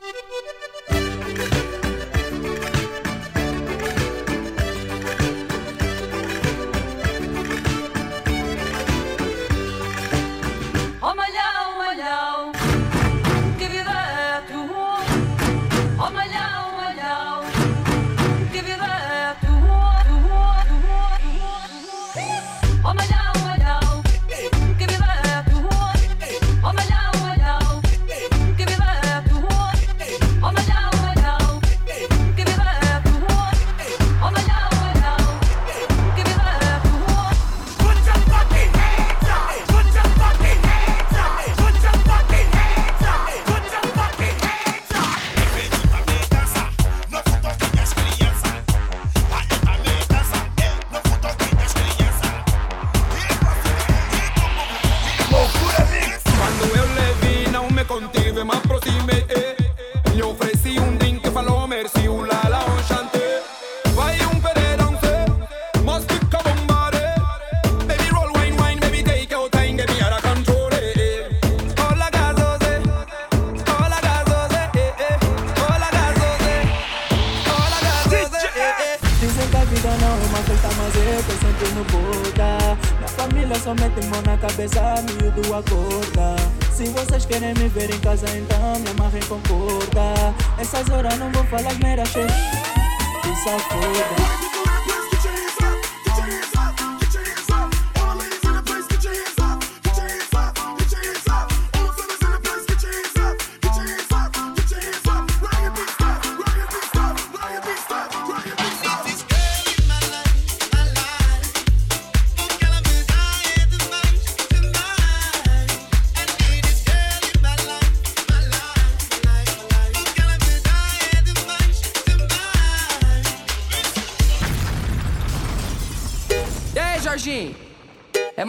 thank you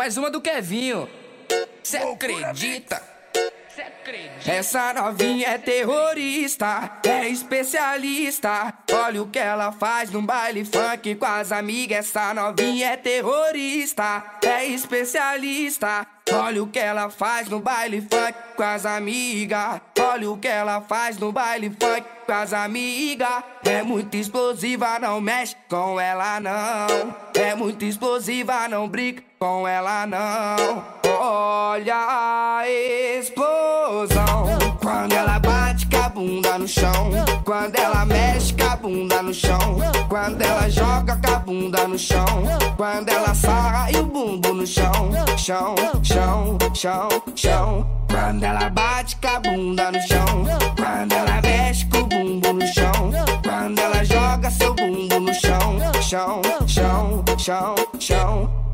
mais uma do Kevinho. Cê acredita? Essa novinha é terrorista, é especialista. Olha o que ela faz no baile funk com as amigas. Essa novinha é terrorista, é especialista. Olha o que ela faz no baile funk com as amigas. Olha o que ela faz no baile funk com as amigas. É muito explosiva, não mexe com ela não. É muito explosiva, não brinca com ela não. Olha a explosão quando ela bate com a bunda no chão. Quando ela mexe com a bunda no chão. Quando ela joga com a bunda no chão. Quando ela sarra e o bumbo no chão. Chão, chão, chão, chão. Quando ela bate com a bunda no chão. Quando ela mexe com o bumbo no chão. Quando ela joga seu bumbo no chão. Chão, chão, chão, chão.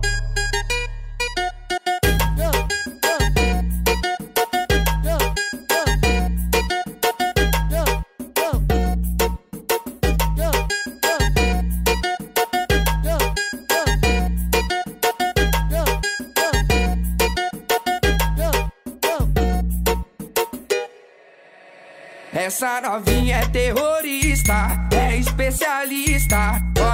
Essa novinha é terrorista, é especialista.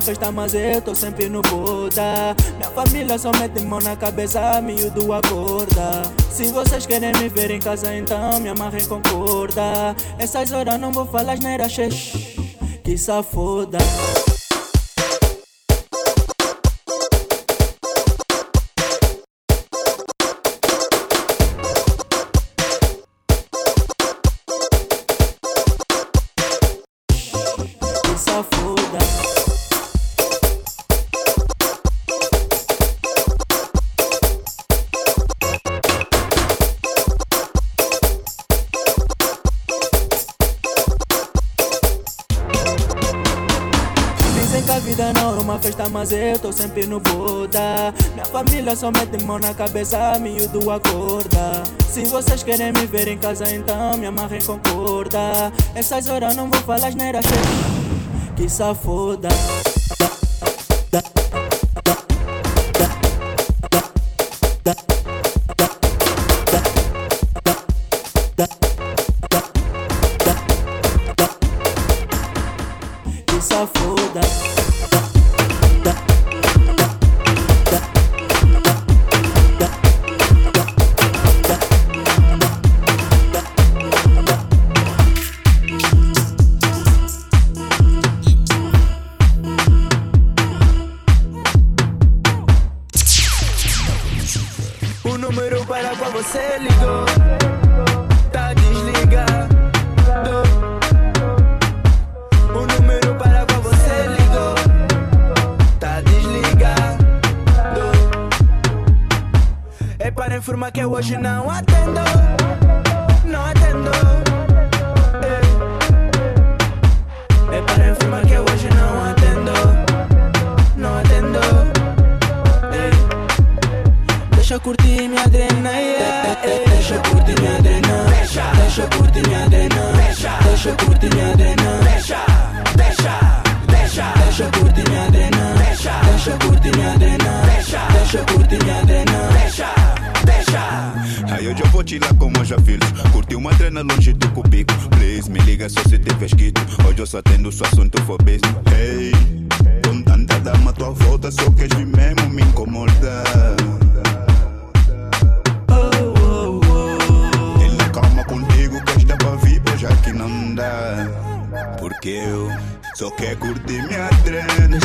Festa, mas eu tô sempre no Buda. Minha família só mete mão na cabeça, miúdo acorda. Se vocês querem me ver em casa, então me amarrem com corda. Essas horas não vou falar as neiras, que safoda. Sempre no Buda. Minha família só mete mão na cabeça, miúdo acorda. Se vocês querem me ver em casa, então me amarrem com corda. Essas horas não vou falar Curti uma trena longe do cubico. Please, me liga só se tiver escrito. Hoje eu só atendo o assunto for business. Hey, com tanta dama à tua volta, só queres vir mesmo me incomodar. Oh, oh, oh. Ele calma contigo, que esta pra vir, já que não dá. Porque eu só quero curtir minha trena.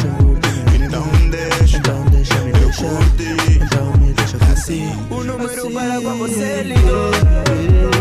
Então deixa, então deixa me eu curtir. Então me deixa assim. O número assim, para pra você ligou.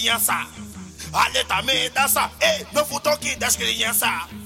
Toque das crianças. Ali também dança, ei, novo toque das crianças.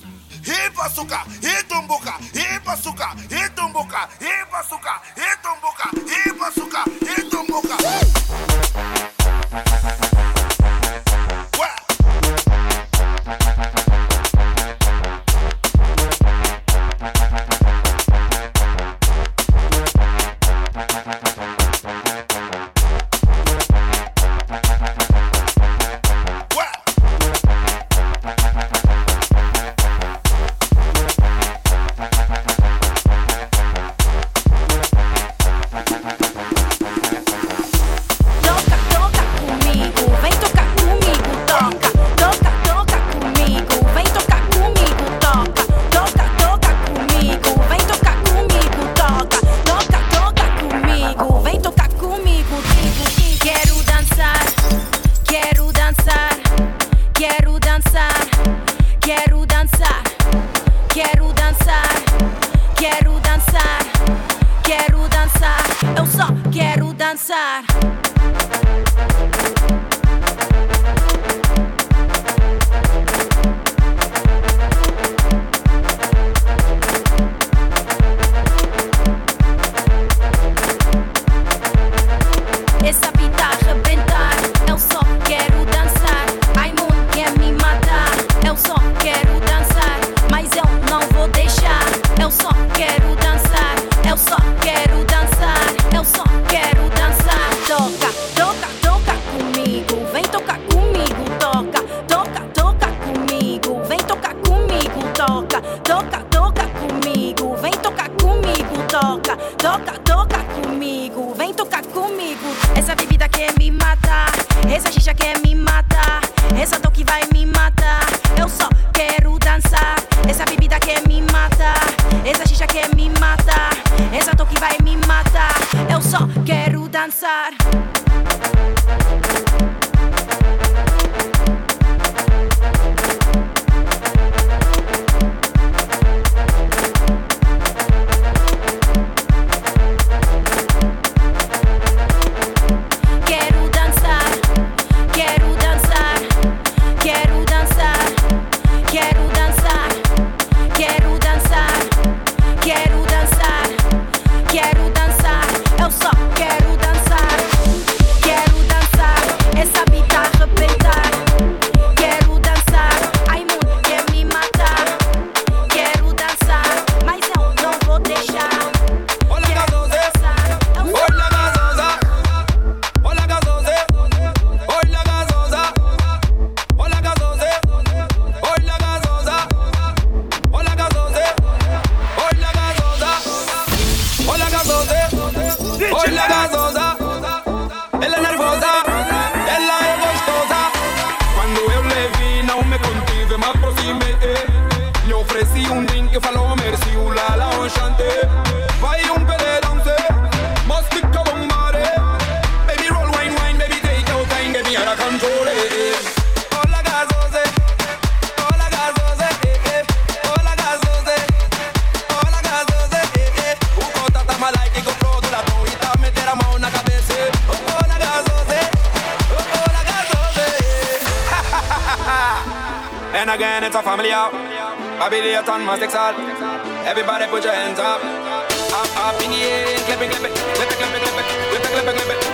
It, clap it, clap it. Clap it, clap it, clap it. Clap it, clap it,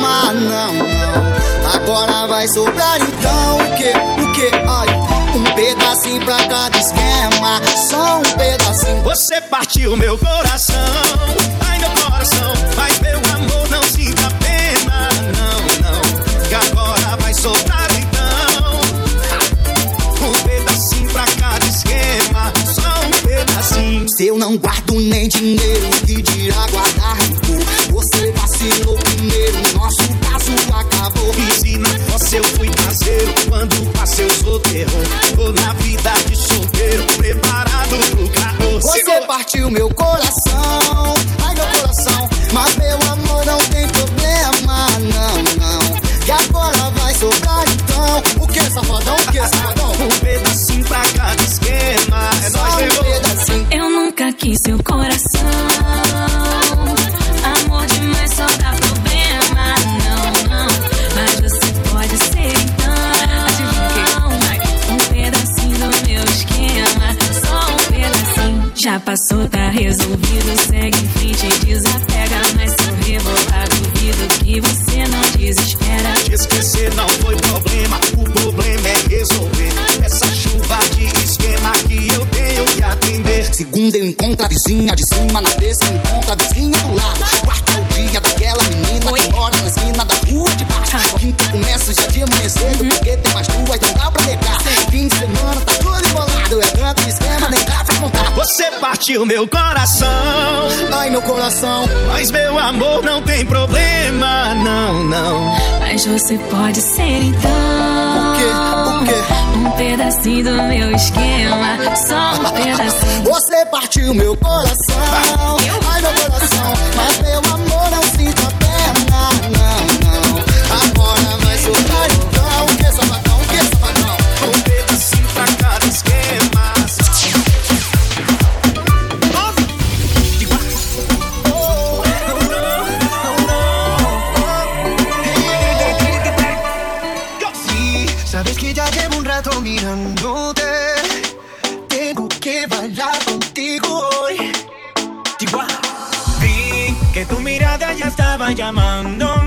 problema, não, não. Agora vai sobrar então o que, o que, ai, um pedacinho pra cada esquema, só um pedacinho. Você partiu meu coração, ai meu coração, mas meu amor não sinta pena, não, não. Que agora vai soltar então um pedacinho pra cada esquema, só um pedacinho. Se eu não guardo nem dinheiro, que dirá guardar? Você vacilou primeiro, nosso caso acabou. E se na fossa eu fui caseiro, quando passei eu sou terror. Tô na vida de solteiro, preparado pro carro. Você partiu meu coração, ai meu coração, mas meu amor não tem problema, não, não. E agora vai sobrar então, o que safadão, o que safadão? Um pedacinho pra cada esquema, é Só nóis, um pedacinho. Eu nunca quis seu coração. Passou, tá resolvido. Segue em frente desapega. Mas se eu rebolar, duvido que você não desespera. Te esquecer não foi problema, o problema é resolver essa chuva de esquema que eu tenho que atender. Segunda eu encontro a vizinha de cima, na terça partiu meu coração, Ai meu coração, mas meu amor não tem problema, não, não. Mas você pode ser então. o quê? O quê? Um pedacinho do meu esquema. Só um pedacinho. Você partiu meu coração, ai meu coração, mas meu mirándote. Tengo que bailar contigo hoy. Vi que tu mirada ya estaba llamándome.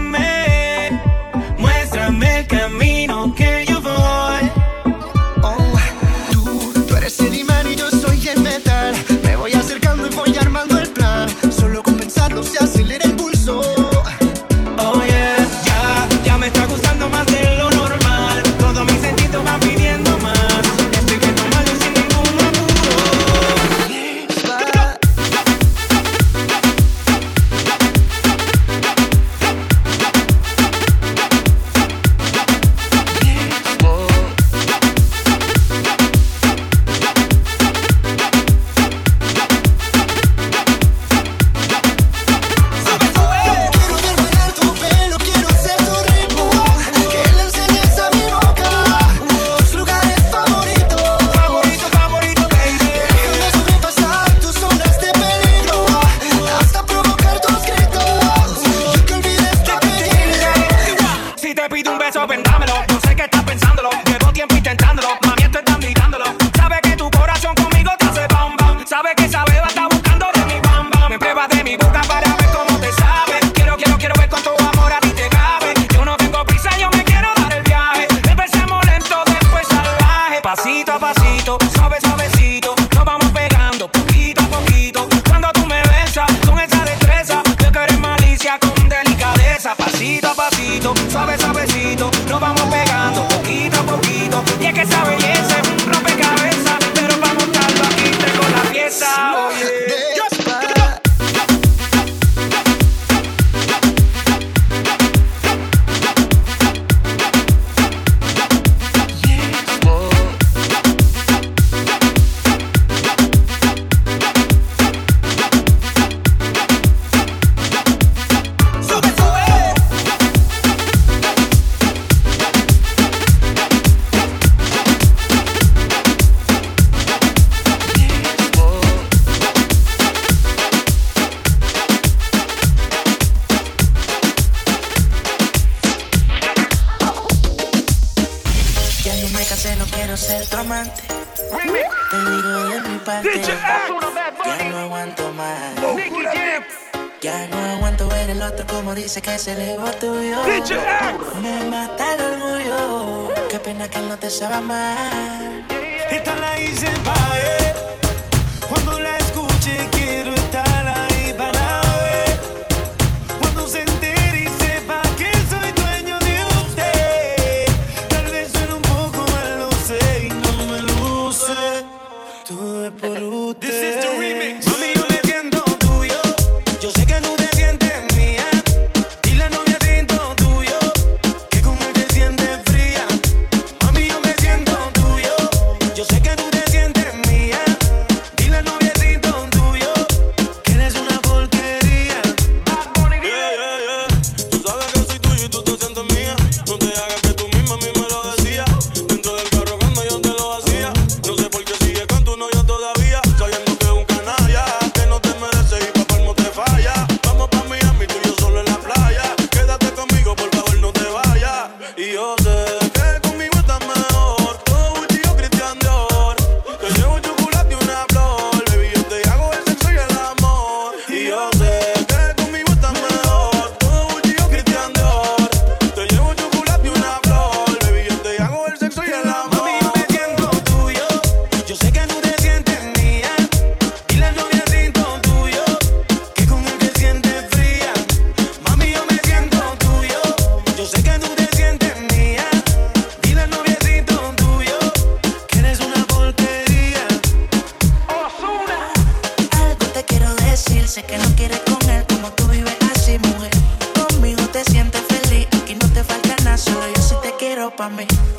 dice que se le va tuyo. Me mata el orgullo. Qué pena que no te sabe más. me.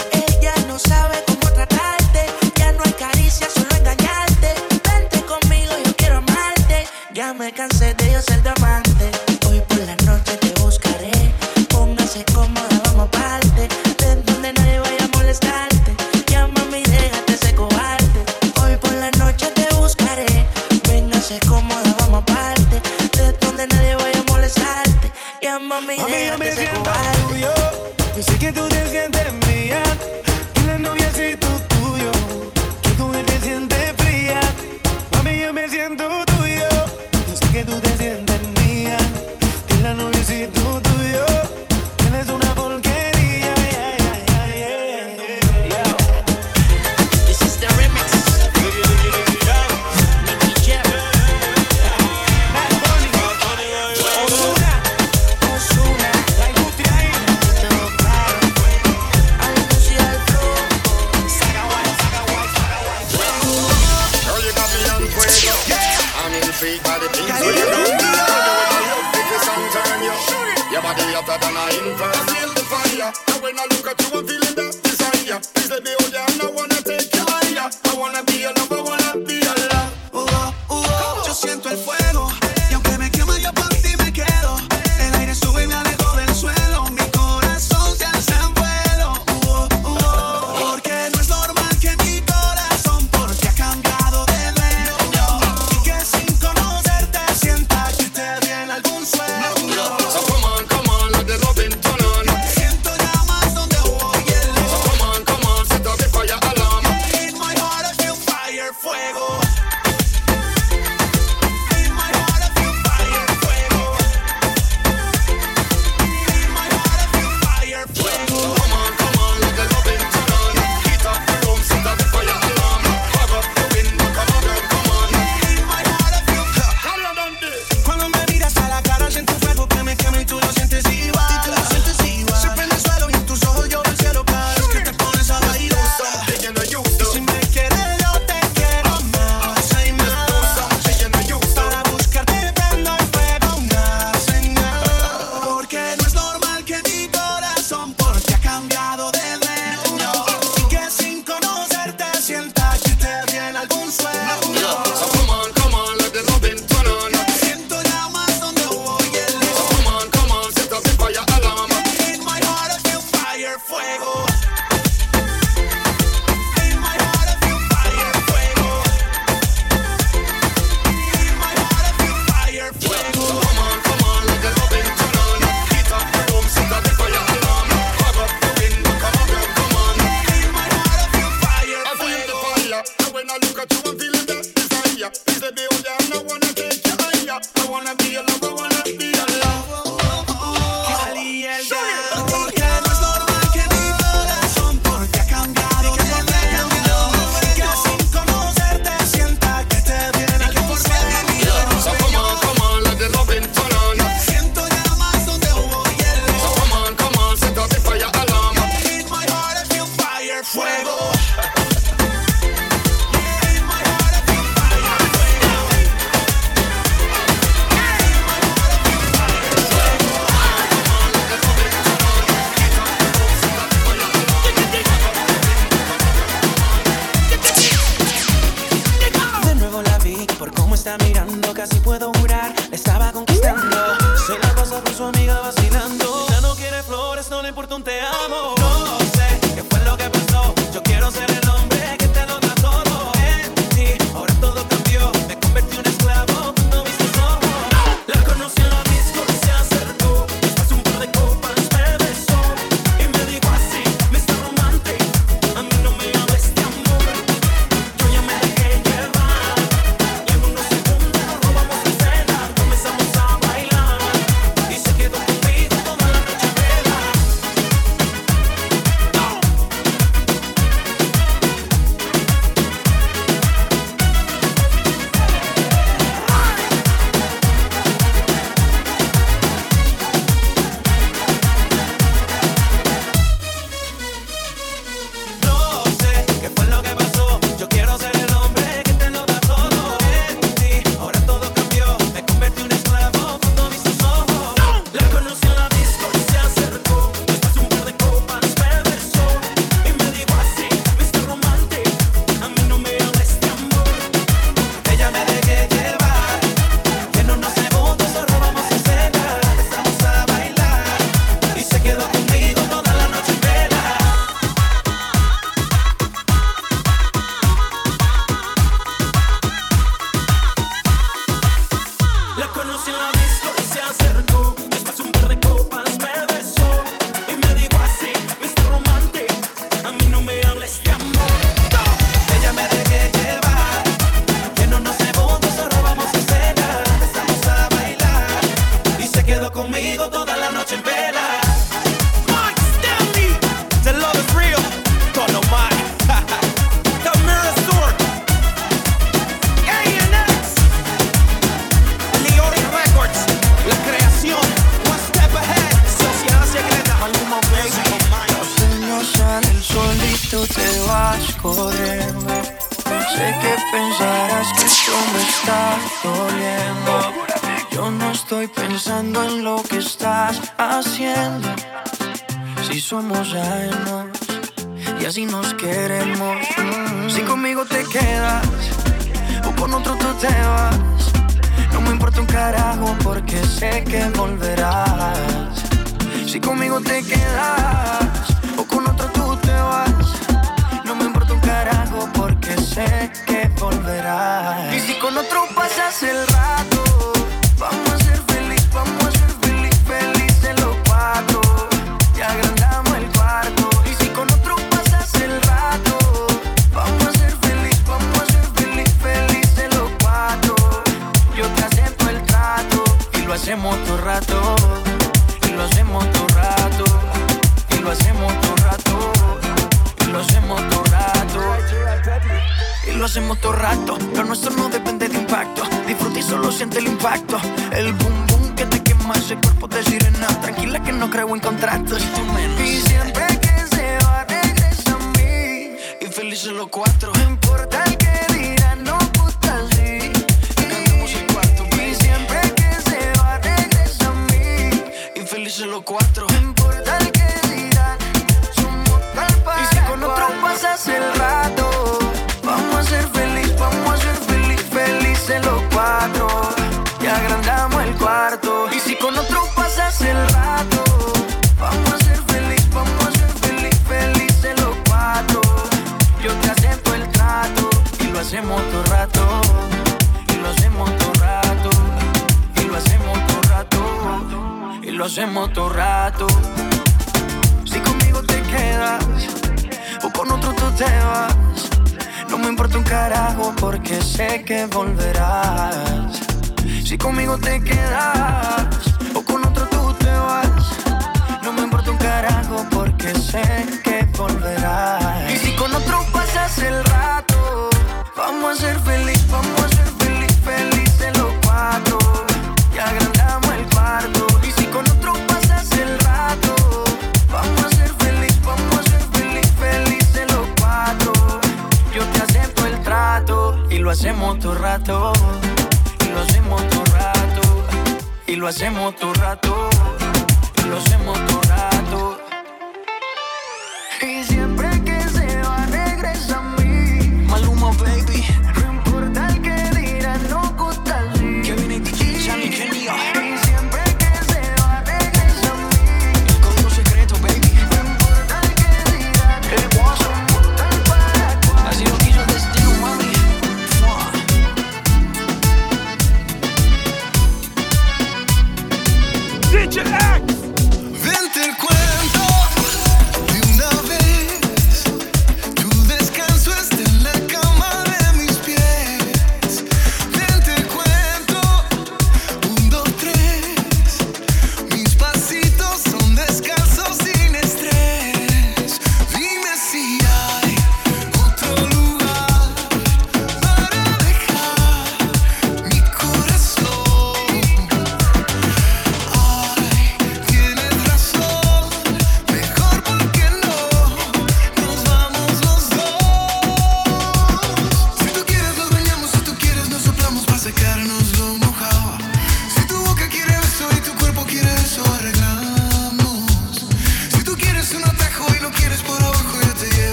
nosotros pasas el rato.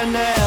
heaven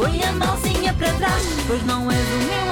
Põe a mãozinha para trás, pois não és o meu.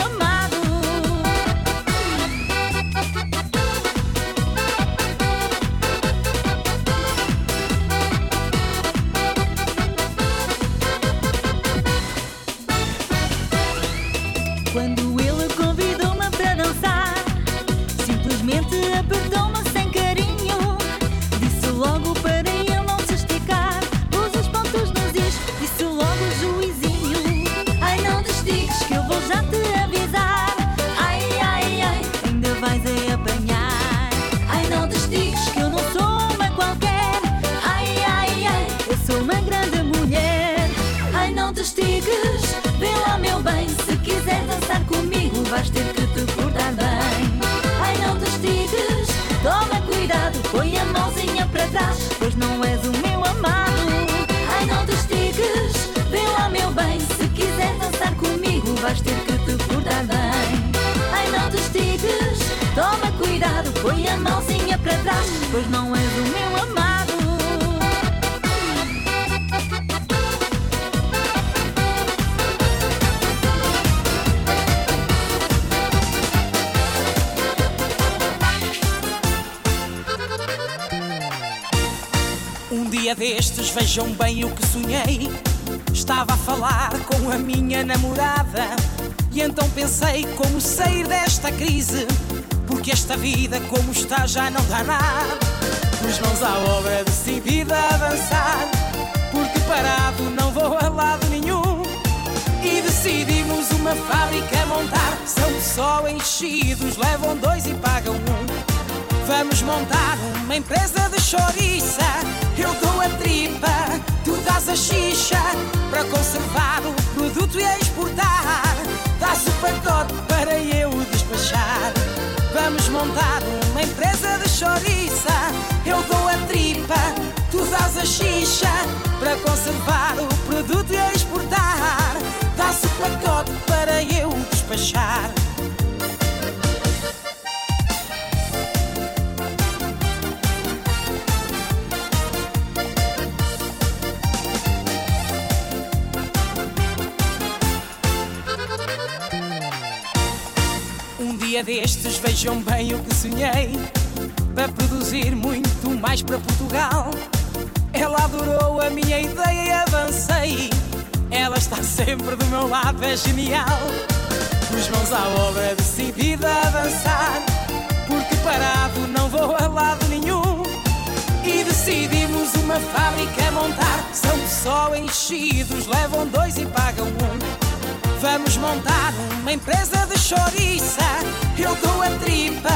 Vejam bem o que sonhei. Estava a falar com a minha namorada. E então pensei como sair desta crise. Porque esta vida, como está, já não dá nada. Pus mãos à obra, decidida a avançar. Porque parado não vou a lado nenhum. E decidimos uma fábrica montar. São só enchidos, levam dois e pagam um. Vamos montar uma empresa de chouriça. Eu dou a tripa, tu dás a xixa. Para conservar o produto e exportar. Dás o pacote para eu despachar. Vamos montar uma empresa de chouriça. Eu dou a tripa, tu dás a xixa. Para conservar o produto vejam bem o que sonhei. Para produzir muito mais para Portugal. Ela adorou a minha ideia e avancei. Ela está sempre do meu lado, é genial. Pus mãos à obra, decidida a avançar. Porque parado não vou a lado nenhum. E decidimos uma fábrica montar. São só enchidos, levam dois e pagam um. Vamos montar uma empresa de chouriça. Eu dou a tripa,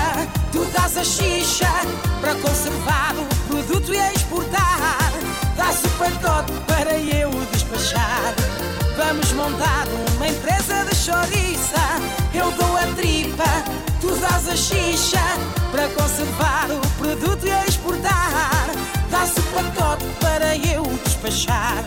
tu dás a xixa. Para conservar o produto e exportar. Dás o pacote para eu despachar. Vamos montar uma empresa de chouriça. Eu dou a tripa, tu dás a xixa. Para conservar o produto e exportar. Dás o pacote para eu despachar.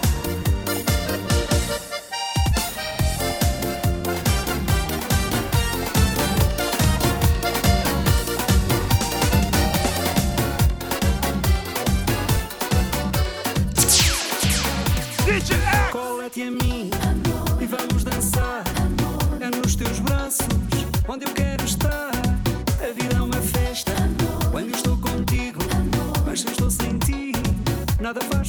Cola-te a mim e vamos dançar. É nos teus braços onde eu quero estar. A vida é uma festa quando eu estou contigo. Mas se eu estou sem ti, nada faz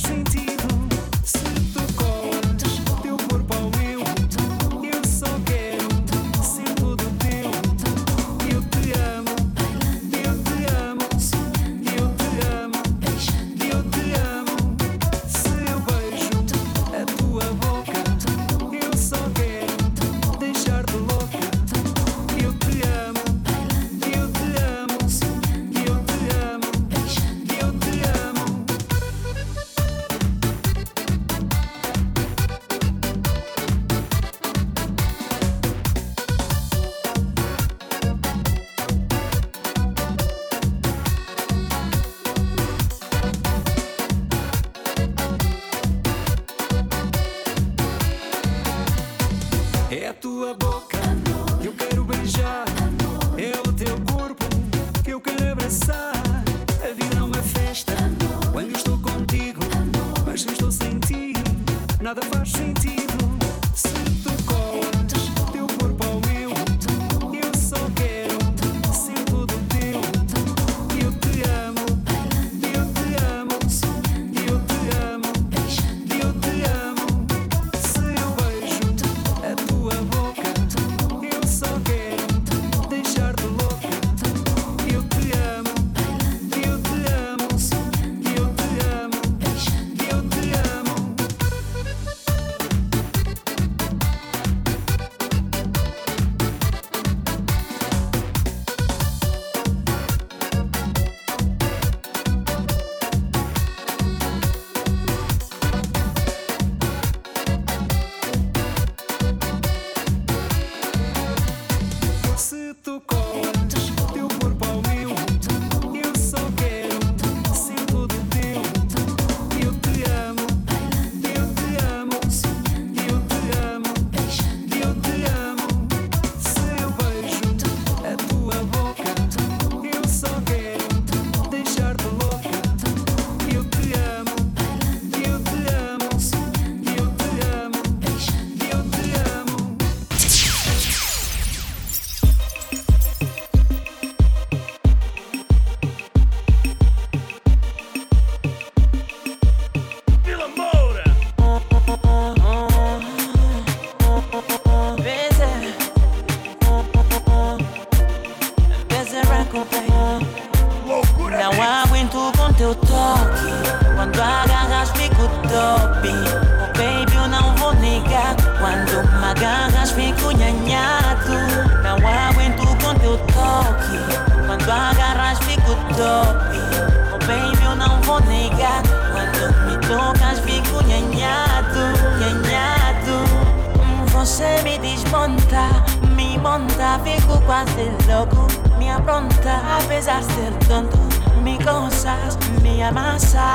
fico quase louco. Me apronta, apesar de ser tonto. Me gozas, me amassa.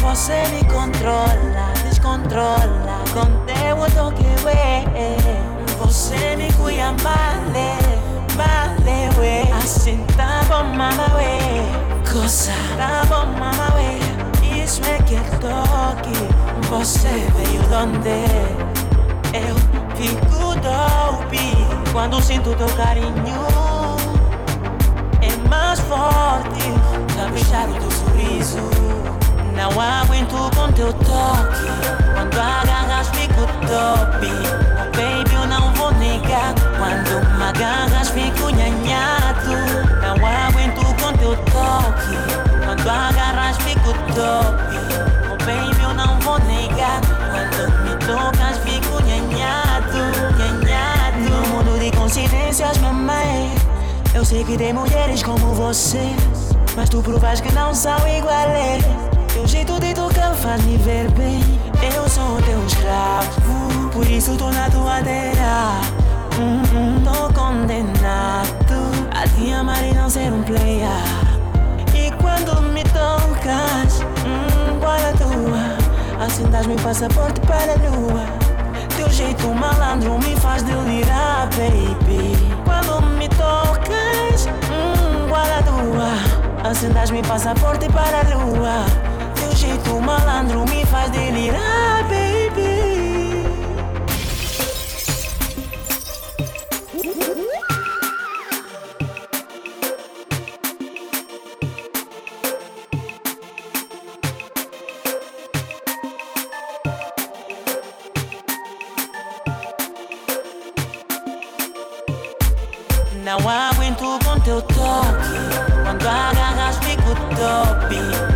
Você me controla, descontrola. Com teu toque, ué. Você me cuida, vale, vale, ué. Assim tá bom, mama, ué. Coisa, tá bom, mama, ué. Isso é que é toque. Você veio donde? Eu fico dope quando sinto teu carinho. É mais forte, caprichado teu sorriso. Não aguento com teu toque. Quando agarras, fico top. Oh, baby, eu não vou negar. Quando me agarras, fico nhanhado. Não aguento com teu toque. Quando agarras, fico top. Oh, baby, eu não vou negar. Quando me tocas, fico. Nhanhado. Coincidências, mamãe. Eu sei que tem mulheres como você. Mas tu provas que não são iguais. Teu jeito de tocar faz-me ver bem. Eu sou teu escravo, por isso tô na tua terra. Hum, hum, tô condenado a te amar e não ser um player. E quando me tocas, hum, qual a tua? Assim dás-me passaporte para a lua. Teu jeito malandro me faz delirar, baby. Quando me tocas, hum, qual a tua? Assim dás-me passaporte para a lua. Teu jeito malandro me faz delirar, Não aguento com teu toque. Quando agarras, fico top. Oh,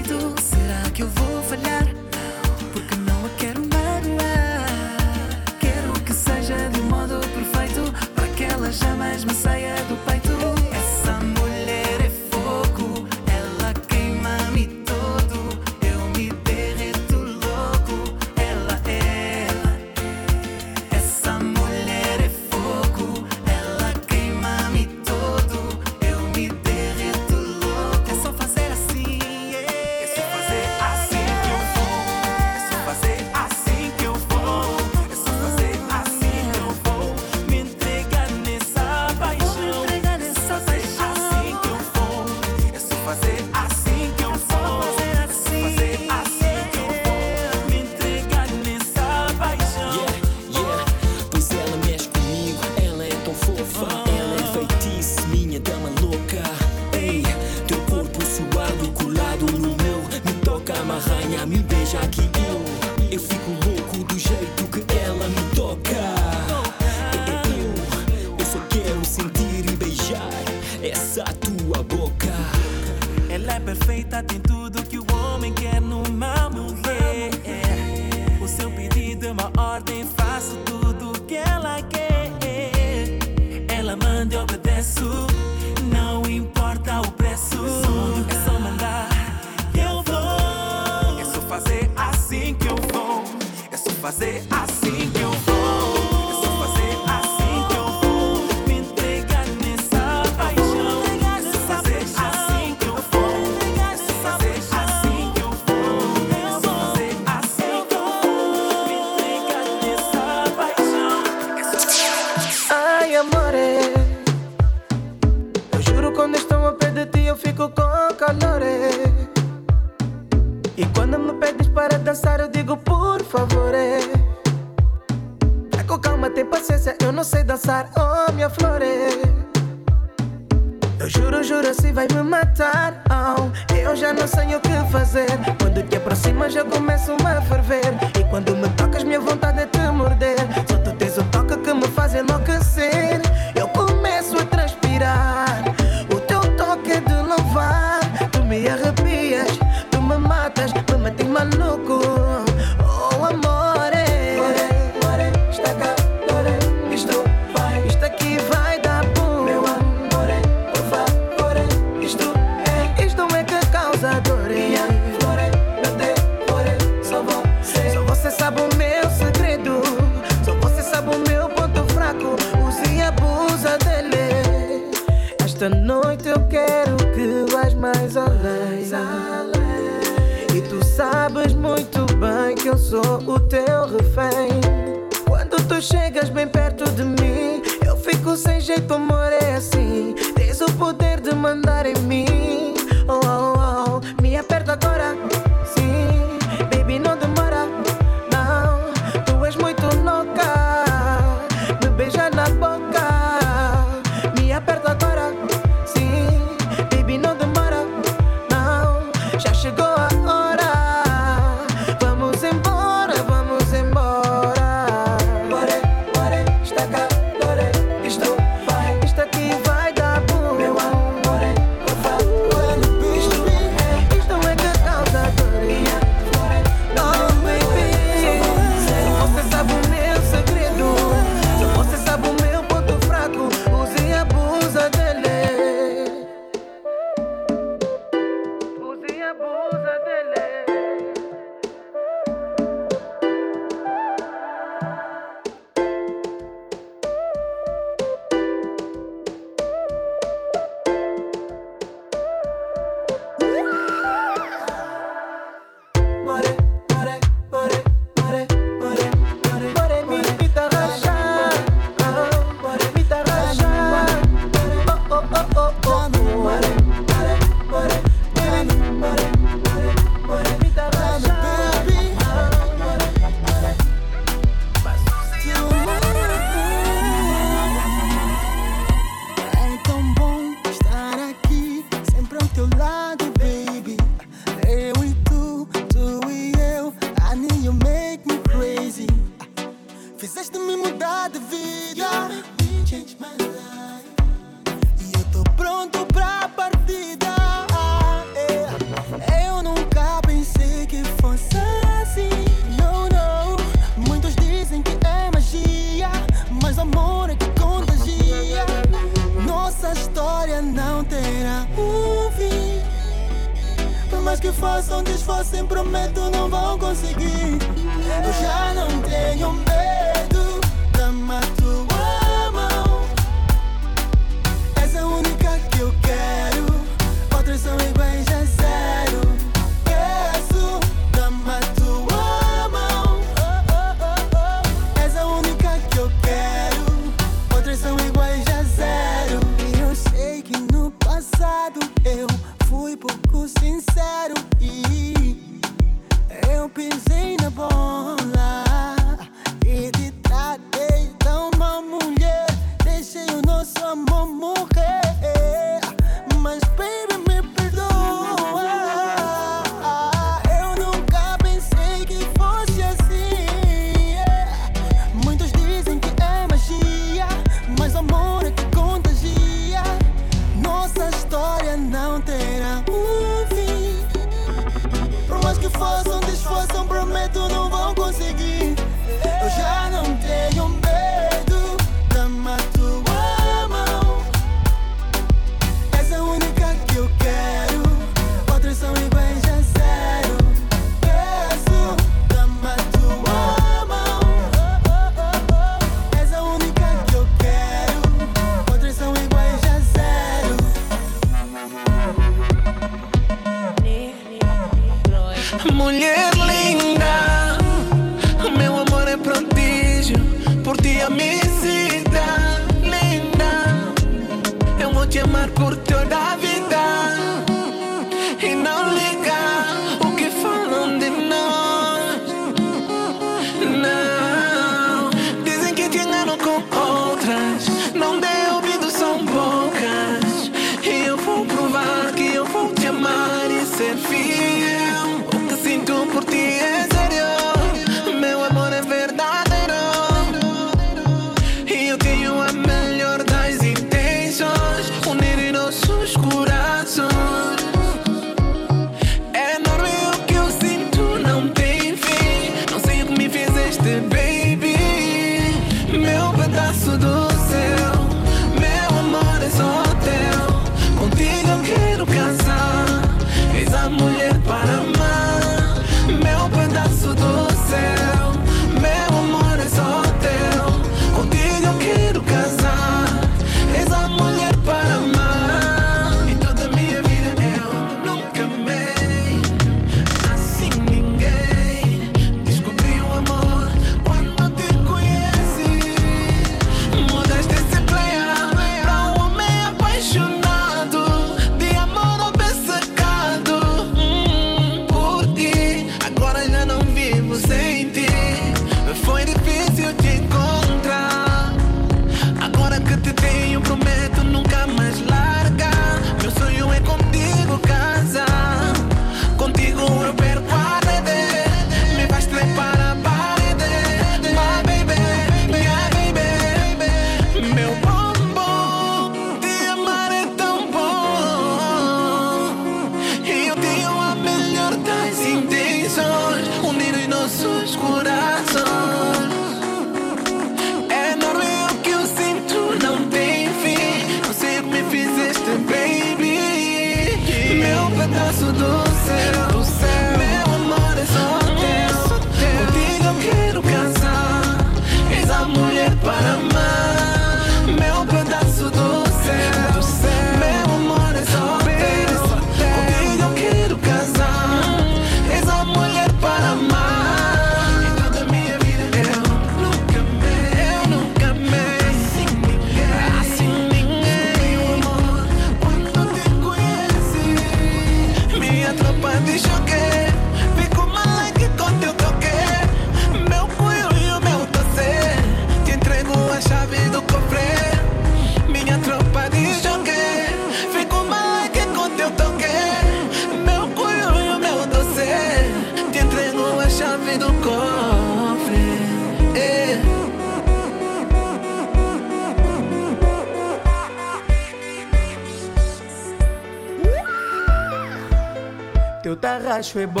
Tarraxo é bom,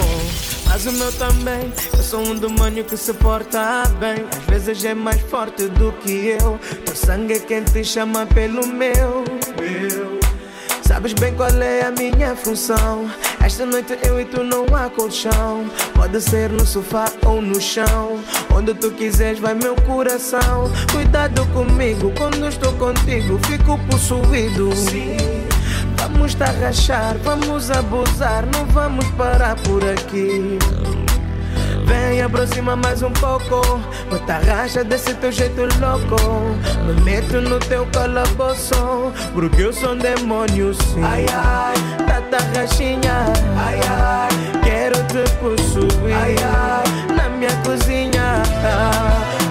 mas o meu também. Eu sou um demônio que se porta bem. Às vezes é mais forte do que eu. Teu sangue é quem te chama pelo meu. meu. Sabes bem qual é a minha função. Esta noite eu e tu não há colchão. Pode ser no sofá ou no chão. Onde tu quiseres vai meu coração. Cuidado comigo quando estou contigo, fico possuído. Sim. Vamos te rachar, vamos abusar, não vamos parar por aqui. Vem, aproxima mais um pouco. Bota racha desse teu jeito louco. Me meto no teu calabouço. Porque eu sou um demônio, sim. Ai, ai, tata rachinha. Ai, ai, quero te possuir. Ai, ai, na minha cozinha.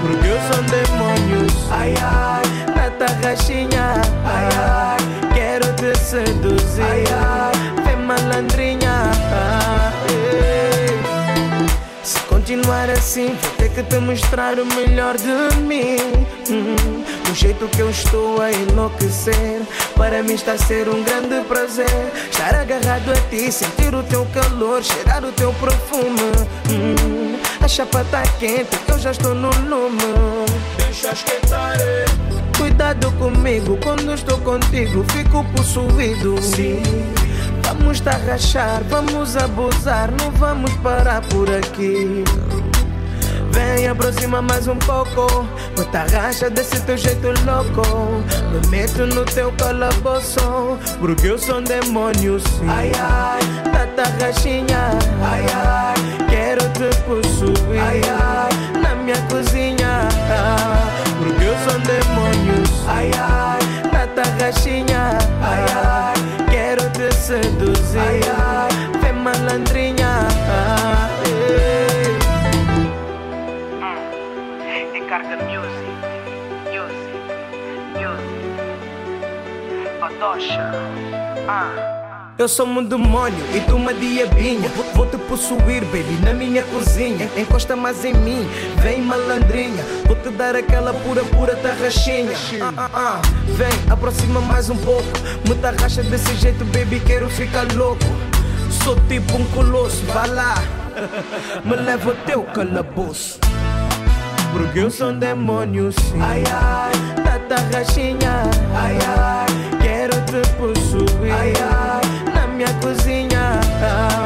Porque eu sou um demônio, sim. Ai, ai, tata rachinha. Ai, ai, seduzir. Ai, ai, vem malandrinha. Ei. Se continuar assim, vou ter que te mostrar o melhor de mim. Hum, do jeito que eu estou a enlouquecer. Para mim está a ser um grande prazer. Estar agarrado a ti, sentir o teu calor, cheirar o teu perfume. Hum, a chapa tá quente, eu já estou no lume. Deixa esquentar. Cuidado comigo, quando estou contigo, fico possuído. Sim. Vamos te rachar, vamos abusar, não vamos parar por aqui. Vem, aproxima mais um pouco. Bota racha desse teu jeito louco. Me meto no teu calabouço. Porque eu sou um demônio, sim. Ai, ai, tata rachinha. Ai, ai, quero te possuir. Ai, ai, na minha cozinha. Porque Ai, ai, tata rachinha. Ai, ai, quero te seduzir. Ai, ai, vem malandrinha. Ei. Encarga music, music, music. Badocha. Ah. Eu sou um demônio e tu uma diabinha Vou- te possuir, baby, na minha cozinha. Encosta mais em mim, vem malandrinha. Vou te dar aquela pura, pura tarraxinha. Ah, ah, ah. Vem, aproxima mais um pouco. Me tarraxa desse jeito, baby, quero ficar louco. Sou tipo um colosso, vá lá. Me leva ao teu calabouço. Porque eu sou um demônio, sim. Ai, ai, tata rachinha Ai, ai, quero te possuir Ai, ai, na minha cozinha. um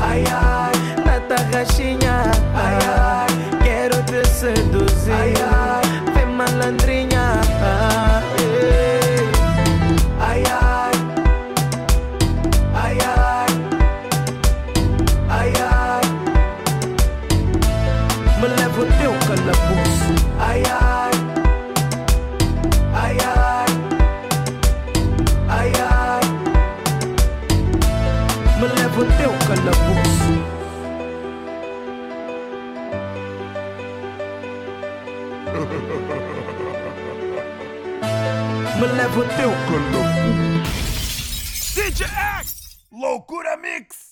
Ai, ai, tata rachinha Ai, ai, quero te seduzir. Ai, ai, teu calabouço. DJ X! Loucura Mix!